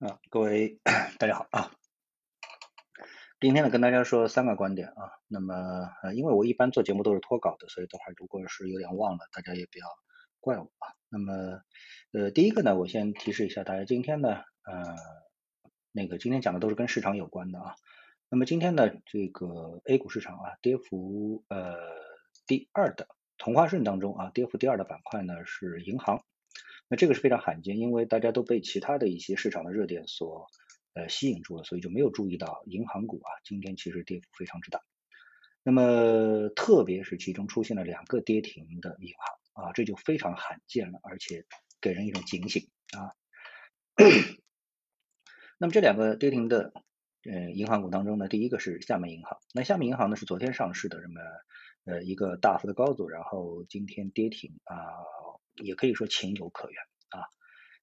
啊，各位 大家好啊，今天呢跟大家说三个观点啊，那么呃因为我一般做节目都是脱稿的，所以等会儿如果是有点忘了，大家也不要怪我啊。那么呃第一个呢，我先提示一下大家，今天呢呃那个今天讲的都是跟市场有关的啊。那么今天呢这个 A 股市场啊跌幅呃第二的同花顺当中啊跌幅第二的板块呢是银行。那这个是非常罕见，因为大家都被其他的一些市场的热点所呃吸引住了，所以就没有注意到银行股啊，今天其实跌幅非常之大。那么特别是其中出现了两个跌停的银行啊，这就非常罕见了，而且给人一种警醒啊。那么这两个跌停的呃银行股当中呢，第一个是厦门银行，那厦门银行呢是昨天上市的，那么呃一个大幅的高走，然后今天跌停啊。也可以说情有可原啊。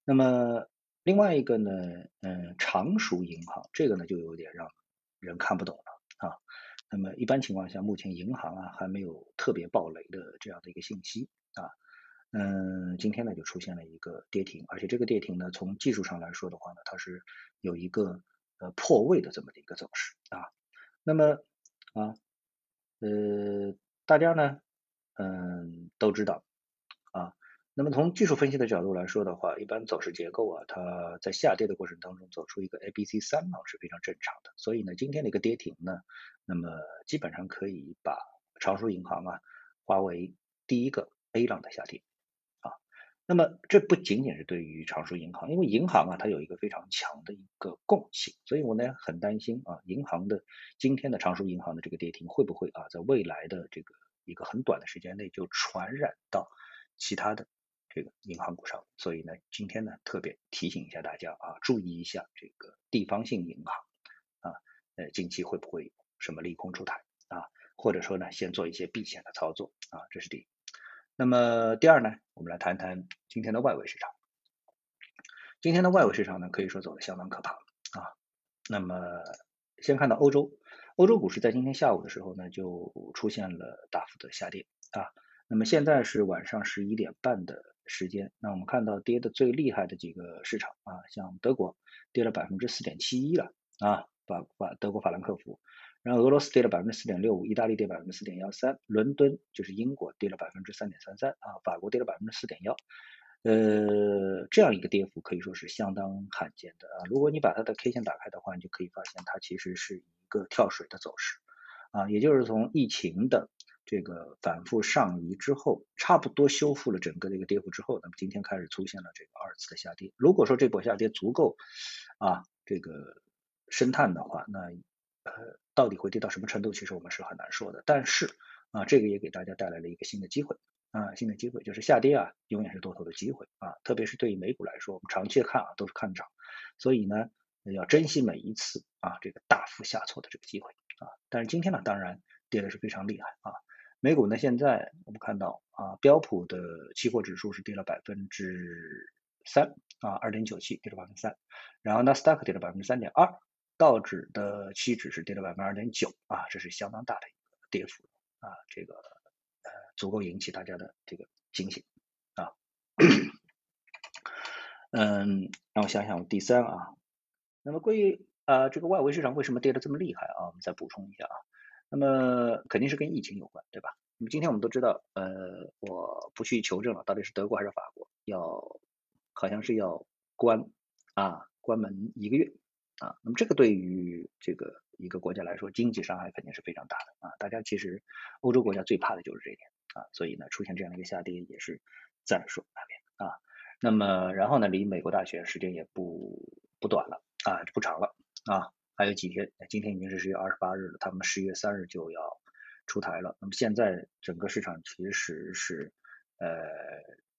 那么另外一个呢，嗯，常熟银行这个呢就有点让人看不懂了啊。那么一般情况下，目前银行啊还没有特别暴雷的这样的一个信息啊。嗯，今天呢就出现了一个跌停，而且这个跌停呢从技术上来说的话呢，它是有一个呃破位的这么的一个走势啊。那么啊呃大家呢嗯都知道。那么从技术分析的角度来说的话，一般走势结构啊，它在下跌的过程当中走出一个 A、B、C 三浪是非常正常的。所以呢，今天的一个跌停呢，那么基本上可以把常熟银行啊划为第一个 A 浪的下跌啊。那么这不仅仅是对于常熟银行，因为银行啊它有一个非常强的一个共性，所以我呢很担心啊，银行的今天的常熟银行的这个跌停会不会啊在未来的这个一个很短的时间内就传染到其他的。这个银行股上，所以呢，今天呢特别提醒一下大家啊，注意一下这个地方性银行啊，呃，近期会不会什么利空出台啊？或者说呢，先做一些避险的操作啊，这是第一。那么第二呢，我们来谈谈今天的外围市场。今天的外围市场呢，可以说走的相当可怕啊。那么先看到欧洲，欧洲股市在今天下午的时候呢，就出现了大幅的下跌啊。那么现在是晚上十一点半的。时间，那我们看到跌的最厉害的几个市场啊，像德国跌了百分之四点七一了啊，法法德国法兰克福，然后俄罗斯跌了百分之四点六五，意大利跌百分之四点幺三，伦敦就是英国跌了百分之三点三三啊，法国跌了百分之四点幺，呃，这样一个跌幅可以说是相当罕见的啊。如果你把它的 K 线打开的话，你就可以发现它其实是一个跳水的走势啊，也就是从疫情的。这个反复上移之后，差不多修复了整个的一个跌幅之后，那么今天开始出现了这个二次的下跌。如果说这波下跌足够啊，这个深探的话，那呃到底会跌到什么程度，其实我们是很难说的。但是啊，这个也给大家带来了一个新的机会啊，新的机会就是下跌啊，永远是多头的机会啊，特别是对于美股来说，我们长期看啊都是看涨，所以呢要珍惜每一次啊这个大幅下挫的这个机会啊。但是今天呢，当然跌的是非常厉害啊。美股呢？现在我们看到啊，标普的期货指数是跌了百分之三啊，二点九七跌了百分之三，然后纳斯达克跌了百分之三点二，道指的期指是跌了百分之二点九啊，这是相当大的一个跌幅啊，这个呃足够引起大家的这个警醒啊。嗯，让我想想第三啊，那么关于啊这个外围市场为什么跌得这么厉害啊？我们再补充一下啊。那么肯定是跟疫情有关，对吧？那么今天我们都知道，呃，我不去求证了，到底是德国还是法国要，好像是要关啊，关门一个月啊。那么这个对于这个一个国家来说，经济伤害肯定是非常大的啊。大家其实欧洲国家最怕的就是这一点啊，所以呢，出现这样的一个下跌也是在所难免啊。那么然后呢，离美国大选时间也不不短了啊，不长了啊。还有几天，今天已经是十月二十八日了，他们十月三日就要出台了。那么现在整个市场其实是，呃，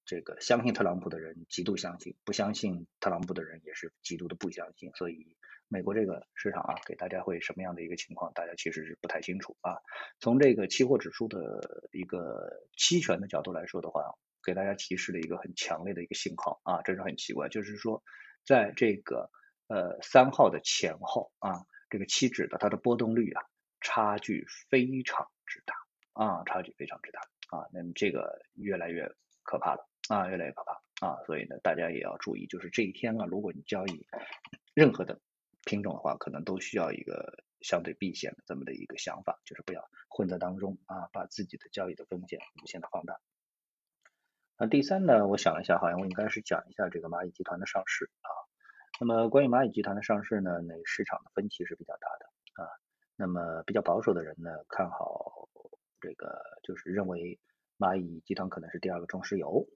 这个相信特朗普的人极度相信，不相信特朗普的人也是极度的不相信。所以美国这个市场啊，给大家会什么样的一个情况，大家其实是不太清楚啊。从这个期货指数的一个期权的角度来说的话，给大家提示了一个很强烈的一个信号啊，这是很奇怪，就是说在这个。呃，三号的前后啊，这个期指的它的波动率啊，差距非常之大啊，差距非常之大啊，那么这个越来越可怕了啊，越来越可怕啊，所以呢，大家也要注意，就是这一天啊，如果你交易任何的品种的话，可能都需要一个相对避险的这么的一个想法，就是不要混在当中啊，把自己的交易的风险无限的放大。那第三呢，我想了一下，好像我应该是讲一下这个蚂蚁集团的上市啊。那么关于蚂蚁集团的上市呢，那市场的分歧是比较大的啊。那么比较保守的人呢，看好这个，就是认为蚂蚁集团可能是第二个中石油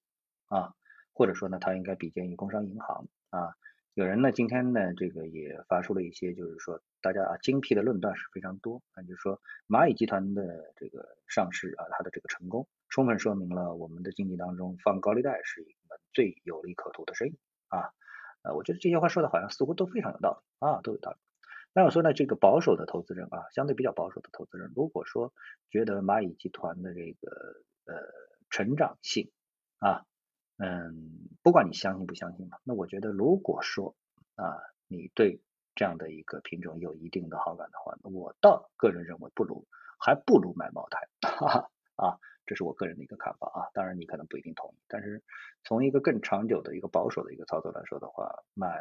啊，或者说呢，它应该比肩于工商银行啊。有人呢，今天呢，这个也发出了一些，就是说大家啊精辟的论断是非常多，那就是说蚂蚁集团的这个上市啊，它的这个成功，充分说明了我们的经济当中放高利贷是一个最有利可图的生意啊。呃，我觉得这些话说的好像似乎都非常有道理啊，都有道理。那我说呢，这个保守的投资人啊，相对比较保守的投资人，如果说觉得蚂蚁集团的这个呃成长性啊。嗯，不管你相信不相信吧，那我觉得如果说啊，你对这样的一个品种有一定的好感的话，我倒个人认为不如还不如买茅台，哈哈啊，这是我个人的一个看法啊，当然你可能不一定同意，但是从一个更长久的一个保守的一个操作来说的话，买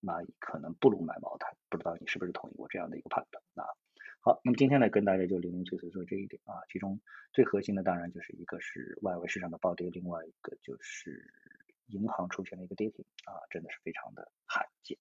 蚂蚁可能不如买茅台，不知道你是不是同意我这样的一个判断啊？好，那么今天呢，跟大家就零零碎碎说这一点啊，其中最核心的当然就是一个是外围市场的暴跌，另外一个就是银行出现了一个跌停啊，真的是非常的罕见。